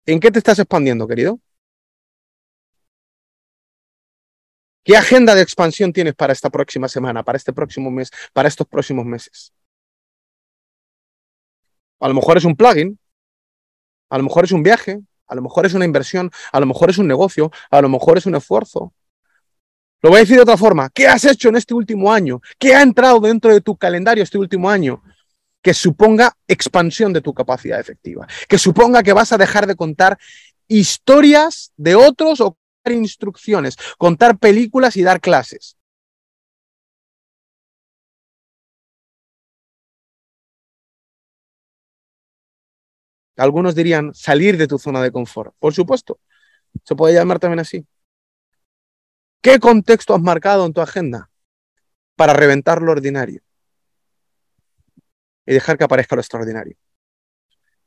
¿En qué te estás expandiendo, querido? ¿Qué agenda de expansión tienes para esta próxima semana, para este próximo mes, para estos próximos meses? A lo mejor es un plugin, a lo mejor es un viaje, a lo mejor es una inversión, a lo mejor es un negocio, a lo mejor es un esfuerzo. Lo voy a decir de otra forma. ¿Qué has hecho en este último año? ¿Qué ha entrado dentro de tu calendario este último año? que suponga expansión de tu capacidad efectiva, que suponga que vas a dejar de contar historias de otros o instrucciones, contar películas y dar clases. Algunos dirían salir de tu zona de confort. Por supuesto, se puede llamar también así. ¿Qué contexto has marcado en tu agenda para reventar lo ordinario? y dejar que aparezca lo extraordinario.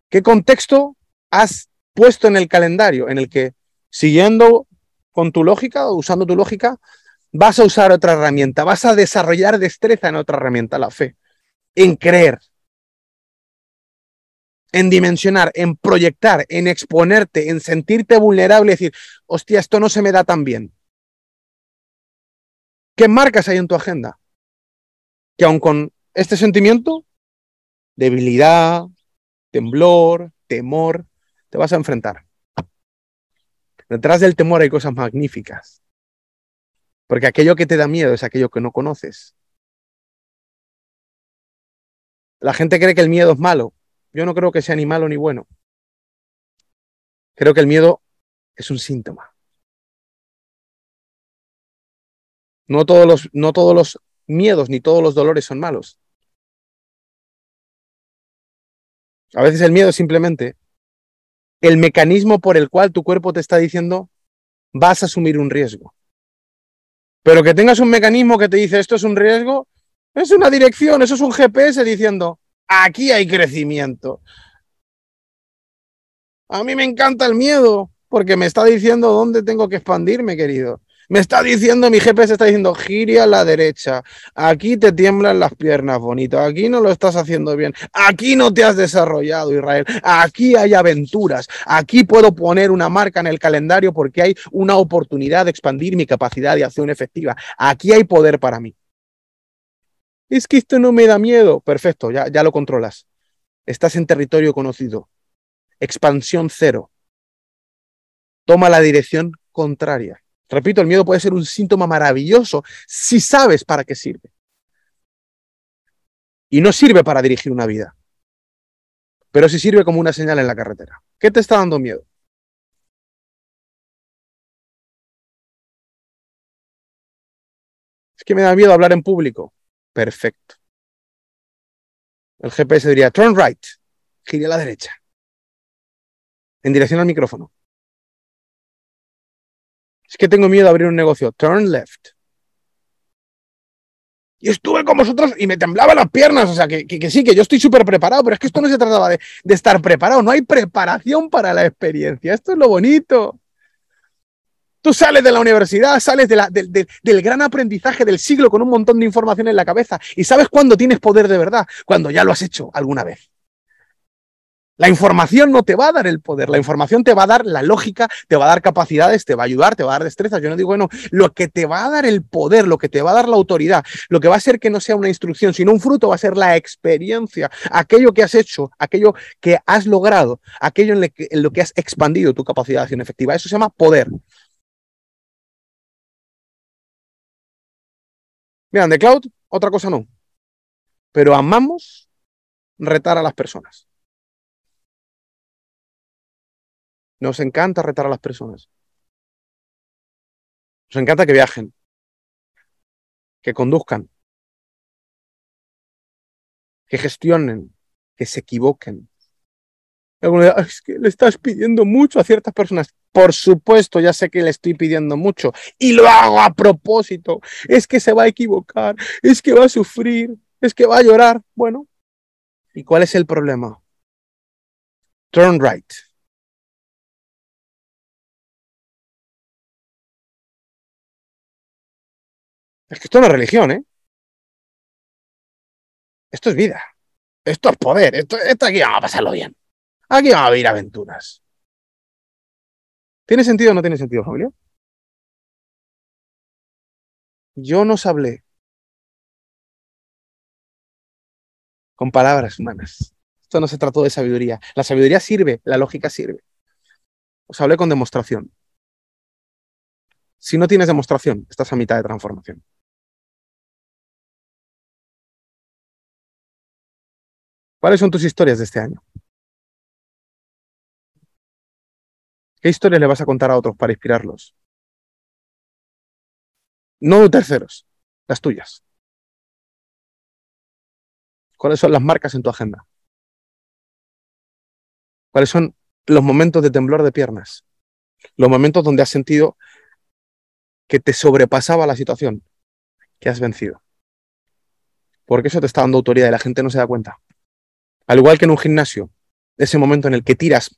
¿Qué contexto has puesto en el calendario en el que, siguiendo con tu lógica usando tu lógica, vas a usar otra herramienta, vas a desarrollar destreza en otra herramienta, la fe, en creer, en dimensionar, en proyectar, en exponerte, en sentirte vulnerable y decir, hostia, esto no se me da tan bien. ¿Qué marcas hay en tu agenda? Que aun con este sentimiento debilidad, temblor, temor, te vas a enfrentar. Detrás del temor hay cosas magníficas. Porque aquello que te da miedo es aquello que no conoces. La gente cree que el miedo es malo. Yo no creo que sea ni malo ni bueno. Creo que el miedo es un síntoma. No todos los, no todos los miedos ni todos los dolores son malos. A veces el miedo simplemente el mecanismo por el cual tu cuerpo te está diciendo vas a asumir un riesgo. Pero que tengas un mecanismo que te dice esto es un riesgo, es una dirección, eso es un GPS diciendo aquí hay crecimiento. A mí me encanta el miedo porque me está diciendo dónde tengo que expandirme, querido. Me está diciendo, mi GPS está diciendo, gire a la derecha. Aquí te tiemblan las piernas, bonito. Aquí no lo estás haciendo bien. Aquí no te has desarrollado, Israel. Aquí hay aventuras. Aquí puedo poner una marca en el calendario porque hay una oportunidad de expandir mi capacidad de acción efectiva. Aquí hay poder para mí. Es que esto no me da miedo. Perfecto, ya, ya lo controlas. Estás en territorio conocido. Expansión cero. Toma la dirección contraria. Repito, el miedo puede ser un síntoma maravilloso si sabes para qué sirve. Y no sirve para dirigir una vida, pero sí sirve como una señal en la carretera. ¿Qué te está dando miedo? Es que me da miedo hablar en público. Perfecto. El GPS diría, turn right, gire a la derecha, en dirección al micrófono. Que tengo miedo de abrir un negocio. Turn left. Y estuve con vosotros y me temblaban las piernas. O sea, que, sí, que yo estoy súper preparado, pero es que esto no se trataba de, estar preparado. No hay preparación para la experiencia. Esto es lo bonito. Tú sales de la universidad, sales del gran aprendizaje del siglo con un montón de información en la cabeza. ¿Y sabes cuándo tienes poder de verdad? Cuando ya lo has hecho alguna vez. La información no te va a dar el poder, la información te va a dar la lógica, te va a dar capacidades, te va a ayudar, te va a dar destrezas. Yo no digo, bueno, lo que te va a dar el poder, lo que te va a dar la autoridad, lo que va a ser que no sea una instrucción, sino un fruto, va a ser la experiencia, aquello que has hecho, aquello que has logrado, aquello en, lo que has expandido tu capacidad de acción efectiva. Eso se llama poder. Miren, de cloud, otra cosa no. Pero amamos retar a las personas. Nos encanta retar a las personas. Nos encanta que viajen, que conduzcan, que gestionen, que se equivoquen. Es que le estás pidiendo mucho a ciertas personas. Por supuesto, ya sé que le estoy pidiendo mucho y lo hago a propósito. Es que se va a equivocar, es que va a sufrir, es que va a llorar. Bueno, ¿y cuál es el problema? Turn right. Es que esto no es religión, ¿eh? Esto es vida. Esto es poder. Esto, esto aquí vamos a pasarlo bien. Aquí vamos a vivir aventuras. ¿Tiene sentido o no tiene sentido, familia? Yo nos hablé con palabras humanas. Esto no se trató de sabiduría. La sabiduría sirve, la lógica sirve. Os hablé con demostración. Si no tienes demostración, estás a mitad de transformación. ¿Cuáles son tus historias de este año? ¿Qué historias le vas a contar a otros para inspirarlos? No terceros, las tuyas. ¿Cuáles son las marcas en tu agenda? ¿Cuáles son los momentos de temblor de piernas? Los momentos donde has sentido que te sobrepasaba la situación, que has vencido. Porque eso te está dando autoridad y la gente no se da cuenta. Al igual que en un gimnasio, ese momento en el que tiras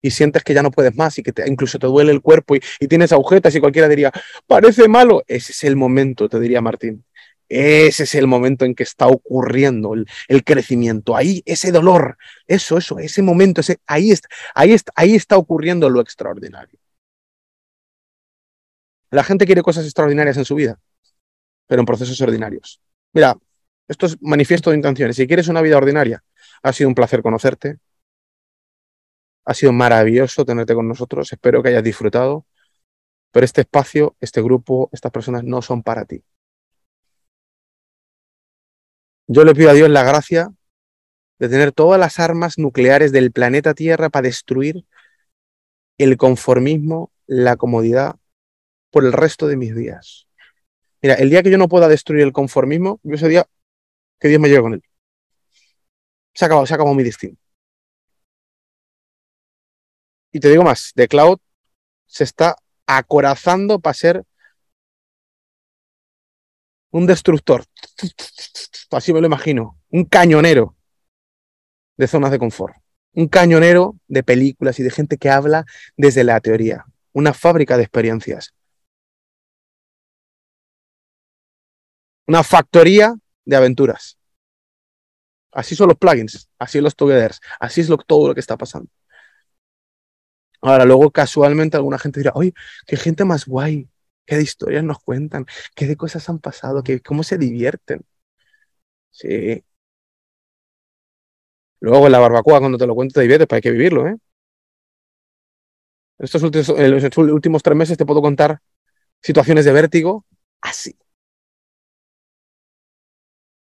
y sientes que ya no puedes más y que incluso te duele el cuerpo y, tienes agujetas y cualquiera diría, parece malo, ese es el momento, te diría Martín. Ese es el momento en que está ocurriendo el, el crecimiento. Ahí, ese dolor, eso, eso, ese momento, ese, ahí, está, ahí, está, ahí está ocurriendo lo extraordinario. La gente quiere cosas extraordinarias en su vida, pero en procesos ordinarios. Mira, esto es manifiesto de intenciones. Si quieres una vida ordinaria, ha sido un placer conocerte. Ha sido maravilloso tenerte con nosotros. Espero que hayas disfrutado. Pero este espacio, este grupo, estas personas no son para ti. Yo le pido a Dios la gracia de tener todas las armas nucleares del planeta Tierra para destruir el conformismo, la comodidad por el resto de mis días. Mira, el día que yo no pueda destruir el conformismo, yo ese día que Dios me lleve con él se acabó, se acabó mi destino. Y te digo más, The Cloud se está acorazando para ser un destructor. Así me lo imagino. Un cañonero de zonas de confort. Un cañonero de películas y de gente que habla desde la teoría. Una fábrica de experiencias. Una factoría de aventuras. Así son los plugins, así los togethers, así es lo, todo lo que está pasando. Ahora, luego casualmente alguna gente dirá, oye, qué gente más guay, qué de historias nos cuentan, qué de cosas han pasado, qué, cómo se divierten. Sí. Luego en la barbacoa, cuando te lo cuento, te diviertes, pero hay que vivirlo, ¿eh? Estos últimos, en los últimos tres meses te puedo contar situaciones de vértigo así.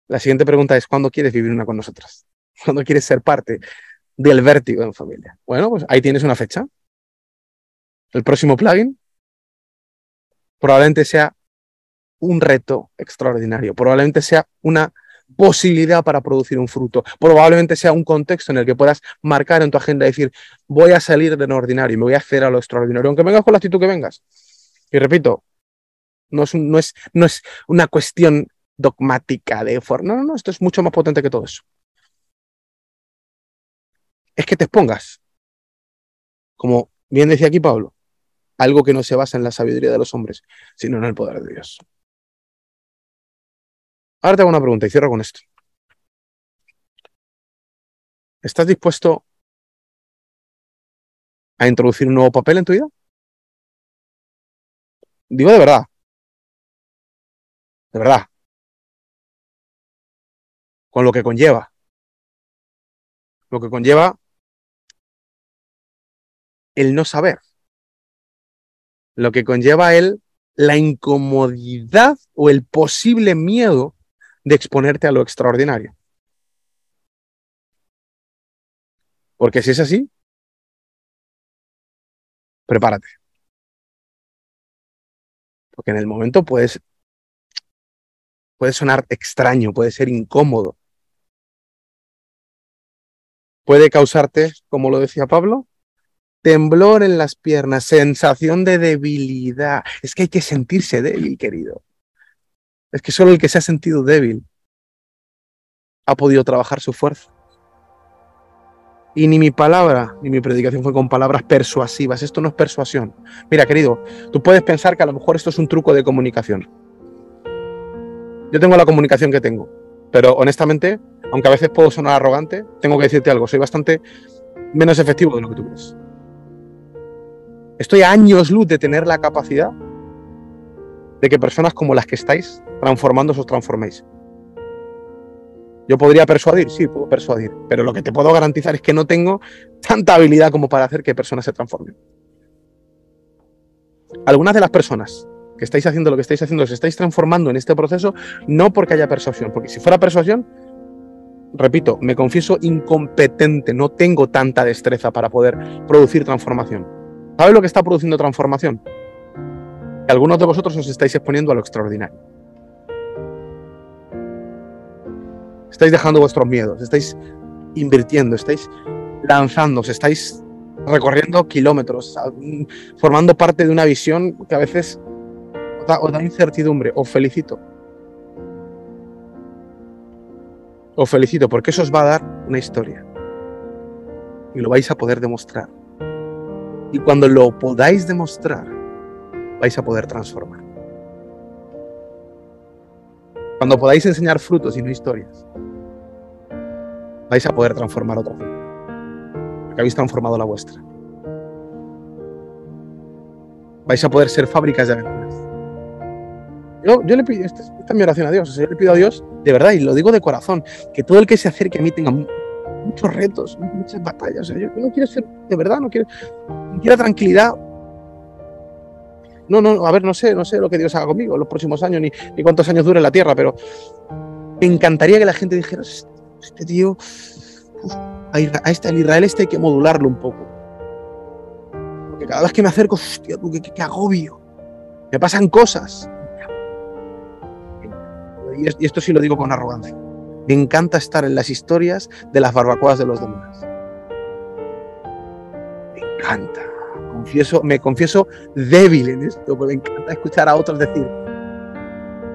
La siguiente pregunta es, ¿cuándo quieres vivir una con nosotros? ¿Cuándo quieres ser parte del vértigo en familia? Bueno, pues ahí tienes una fecha. El próximo plugin probablemente sea un reto extraordinario, probablemente sea una posibilidad para producir un fruto, probablemente sea un contexto en el que puedas marcar en tu agenda y decir, voy a salir de lo ordinario y me voy a hacer a lo extraordinario, aunque vengas con la actitud que vengas. Y repito, no es, no es, no es una cuestión dogmática de forma. No, no, no, esto es mucho más potente que todo eso. Es que te expongas, como bien decía aquí Pablo, algo que no se basa en la sabiduría de los hombres, sino en el poder de Dios. Ahora te hago una pregunta y cierro con esto. ¿Estás dispuesto a introducir un nuevo papel en tu vida? Digo de verdad. De verdad con lo que conlleva. Lo que conlleva el no saber. Lo que conlleva el la incomodidad o el posible miedo de exponerte a lo extraordinario. Porque si es así, prepárate. Porque en el momento puedes, puede sonar extraño, puede ser incómodo. puede causarte, como lo decía Pablo, temblor en las piernas, sensación de debilidad. Es que hay que sentirse débil, querido. Es que solo el que se ha sentido débil ha podido trabajar su fuerza. Y ni mi palabra, ni mi predicación fue con palabras persuasivas. Esto no es persuasión. Mira, querido, tú puedes pensar que a lo mejor esto es un truco de comunicación. Yo tengo la comunicación que tengo, pero honestamente, aunque a veces puedo sonar arrogante, tengo que decirte algo. Soy bastante menos efectivo de lo que tú crees. Estoy a años luz de tener la capacidad de que personas como las que estáis transformando os transforméis. Yo podría persuadir, sí, puedo persuadir, pero lo que te puedo garantizar es que no tengo tanta habilidad como para hacer que personas se transformen. Algunas de las personas que estáis haciendo lo que estáis haciendo, os estáis transformando en este proceso, no porque haya persuasión, porque si fuera persuasión, repito, me confieso incompetente, no tengo tanta destreza para poder producir transformación. ¿Sabes lo que está produciendo transformación? Que algunos de vosotros os estáis exponiendo a lo extraordinario. Estáis dejando vuestros miedos, estáis invirtiendo, estáis lanzándose, estáis recorriendo kilómetros, formando parte de una visión que a veces os da, incertidumbre. Os felicito. Os felicito porque eso os va a dar una historia. Y lo vais a poder demostrar. Y cuando lo podáis demostrar, vais a poder transformar. Cuando podáis enseñar frutos y no historias, vais a poder transformar otra. Porque habéis transformado la vuestra. Vais a poder ser fábricas de aventuras. Yo, le pido, esta, es mi oración a Dios, yo le pido a Dios, de verdad, y lo digo de corazón, que todo el que se acerque a mí tenga muchos retos, muchas batallas. yo, no quiero ser, de verdad, no quiero, quiero tranquilidad. No, no, a ver, no sé, no sé lo que Dios haga conmigo los próximos años, ni, ni cuántos años dure la tierra, pero me encantaría que la gente dijera, este tío, a, este, al Israel este hay que modularlo un poco. Porque cada vez que me acerco, hostia, tú, qué, agobio. Me pasan cosas. Y esto sí lo digo con arrogancia. Me encanta estar en las historias de las barbacoas de los demás. Me encanta. Confieso, me confieso débil en esto, porque me encanta escuchar a otros decir,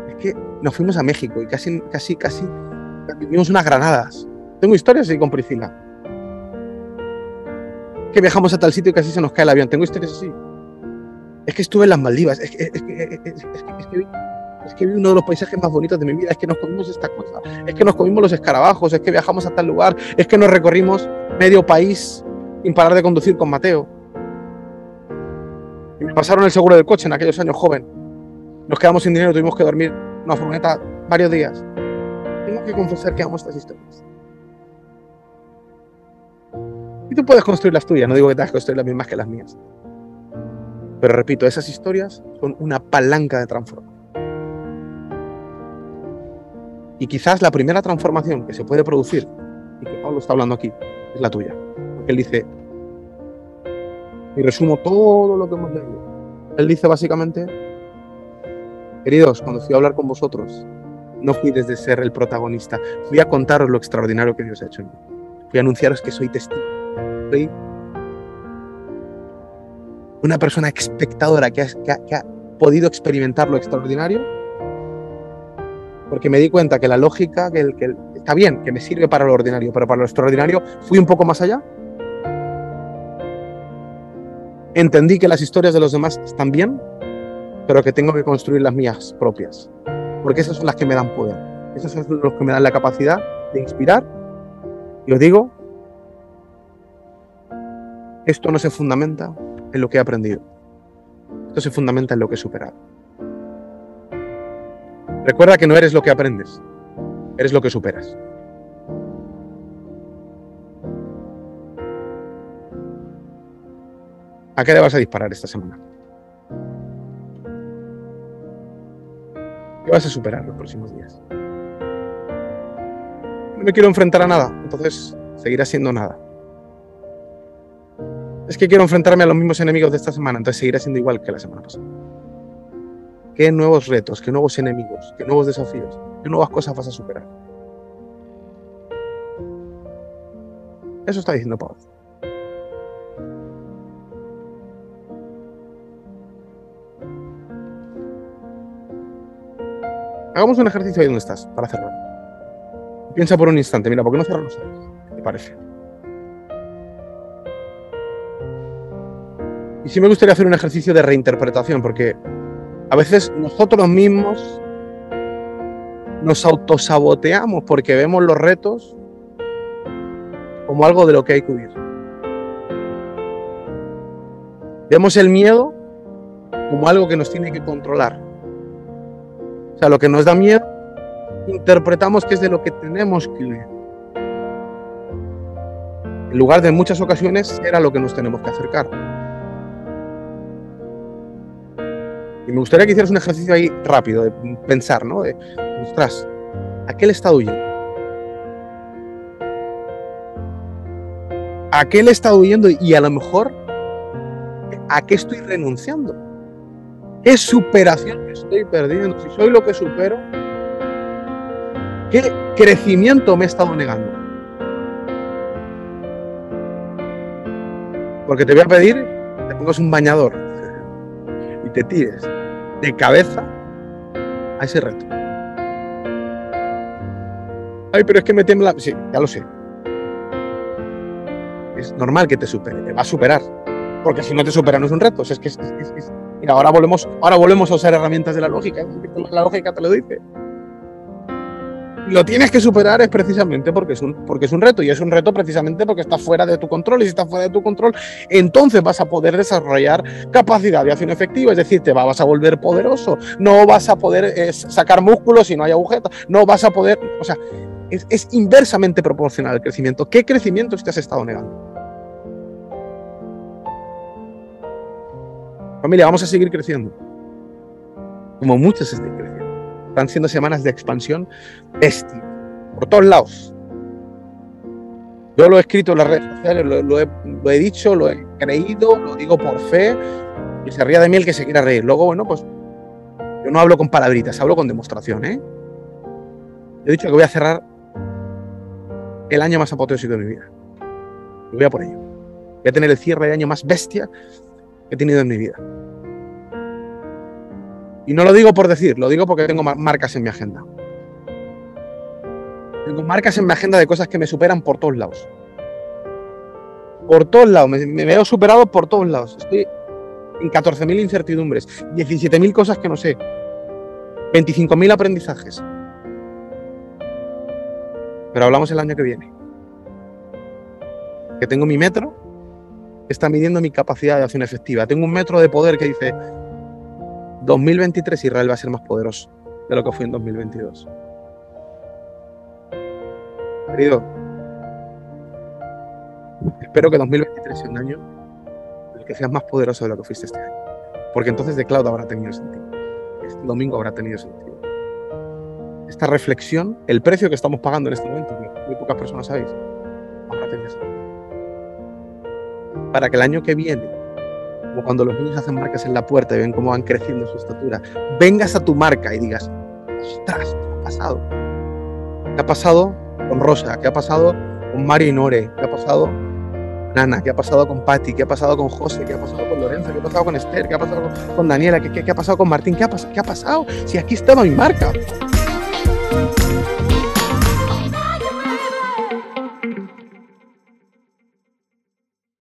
es que nos fuimos a México y casi, casi, casi vivimos unas granadas. Tengo historias así con Priscila. Que viajamos a tal sitio y casi se nos cae el avión. Tengo historias así. Es que estuve en las Maldivas. Es que, es vi, uno de los paisajes más bonitos de mi vida. Es que nos comimos esta cosa. Es que nos comimos los escarabajos. Es que viajamos a tal lugar. Es que nos recorrimos medio país sin parar de conducir con Mateo. Y me pasaron el seguro del coche en aquellos años joven. Nos quedamos sin dinero, tuvimos que dormir en una furgoneta varios días tengo que confesar que amo estas historias. Y tú puedes construir las tuyas, no digo que tengas que construir las mismas que las mías. Pero repito, esas historias son una palanca de transformación. Y quizás la primera transformación que se puede producir, y que Pablo está hablando aquí, es la tuya. Porque él dice, y resumo todo lo que hemos leído. Él dice básicamente, queridos, cuando fui a hablar con vosotros, no fui desde ser el protagonista, fui a contaros lo extraordinario que Dios ha hecho en mí. Fui a anunciaros que soy testigo. Soy una persona espectadora que ha, podido experimentar lo extraordinario, porque me di cuenta que la lógica, que, está bien, que me sirve para lo ordinario, pero para lo extraordinario fui un poco más allá. Entendí que las historias de los demás están bien, pero que tengo que construir las mías propias porque esas son las que me dan poder. Esas son las que me dan la capacidad de inspirar. Y os digo, esto no se fundamenta en lo que he aprendido. Esto se fundamenta en lo que he superado. Recuerda que no eres lo que aprendes, eres lo que superas. ¿A qué le vas a disparar esta semana? ¿Qué vas a superar los próximos días? No me quiero enfrentar a nada, entonces seguirá siendo nada. Es que quiero enfrentarme a los mismos enemigos de esta semana, entonces seguirá siendo igual que la semana pasada. ¿Qué nuevos retos, qué nuevos enemigos, qué nuevos desafíos, qué nuevas cosas vas a superar? Eso está diciendo Pablo. Hagamos un ejercicio ahí donde estás, para cerrar. Piensa por un instante, mira, ¿por qué no cerrar los ojos? ¿Te parece? Y sí me gustaría hacer un ejercicio de reinterpretación, porque a veces nosotros mismos nos autosaboteamos porque vemos los retos como algo de lo que hay que huir. Vemos el miedo como algo que nos tiene que controlar. O sea, lo que nos da miedo, interpretamos que es de lo que tenemos que huir. En lugar de en muchas ocasiones era lo que nos tenemos que acercar. Y me gustaría que hicieras un ejercicio ahí rápido, de pensar, ¿no? De, ostras, ¿a qué le está huyendo? ¿A qué le estado huyendo? Y a lo mejor, ¿a qué estoy renunciando? ¿Qué superación estoy perdiendo? Si soy lo que supero, ¿qué crecimiento me he estado negando? Porque te voy a pedir que te pongas un bañador te tires de cabeza a ese reto. Ay, pero es que me tiembla. Sí, ya lo sé. Es normal que te supere, te va a superar. Porque si no te supera no es un reto. es que, ahora volvemos, ahora volvemos a usar herramientas de la lógica. La lógica te lo dice. Lo tienes que superar es precisamente porque es, un, porque es un reto y es un reto precisamente porque está fuera de tu control y si está fuera de tu control, entonces vas a poder desarrollar capacidad de acción efectiva, es decir, te vas a volver poderoso, no vas a poder eh, sacar músculos si no hay agujetas, no vas a poder, o sea, es, inversamente proporcional al crecimiento. ¿Qué crecimiento te has estado negando? Familia, vamos a seguir creciendo. Como muchos están creciendo. Están siendo semanas de expansión bestia. Por todos lados. Yo lo he escrito en las redes sociales, lo, he, dicho, lo he creído, lo digo por fe. Y se ría de mí el que se quiera reír. Luego, bueno, pues yo no hablo con palabritas, hablo con demostración. ¿eh? He dicho que voy a cerrar el año más apoteósico de mi vida. Y voy a por ello. Voy a tener el cierre de año más bestia que he tenido en mi vida. Y no lo digo por decir, lo digo porque tengo marcas en mi agenda. Tengo marcas en mi agenda de cosas que me superan por todos lados. Por todos lados, me, me veo superado por todos lados. Estoy en 14.000 incertidumbres, 17.000 cosas que no sé, 25.000 aprendizajes. Pero hablamos el año que viene. Que tengo mi metro que está midiendo mi capacidad de acción efectiva. Tengo un metro de poder que dice 2023 Israel va a ser más poderoso de lo que fue en 2022. Querido, espero que 2023 sea un año en el que seas más poderoso de lo que fuiste este año. Porque entonces de Cloud habrá tenido sentido. Este domingo habrá tenido sentido esta reflexión, el precio que estamos pagando en este momento, que muy pocas personas sabéis, Para que el año que viene, como cuando los niños hacen marcas en la puerta y ven cómo van creciendo su estatura, vengas a tu marca y digas, ostras, ¿qué ha pasado? ¿Qué ha pasado con Rosa? ¿Qué ha pasado con Mario y Nore? ¿Qué ha pasado con Ana? ¿Qué ha pasado con Patti? ¿Qué ha pasado con José? ¿Qué ha pasado con Lorenzo? ¿Qué ha pasado con Esther? ¿Qué ha pasado con Daniela? ¿Qué, ha pasado con Martín? ¿Qué ha, ¿Qué ha pasado? Si aquí estaba mi marca.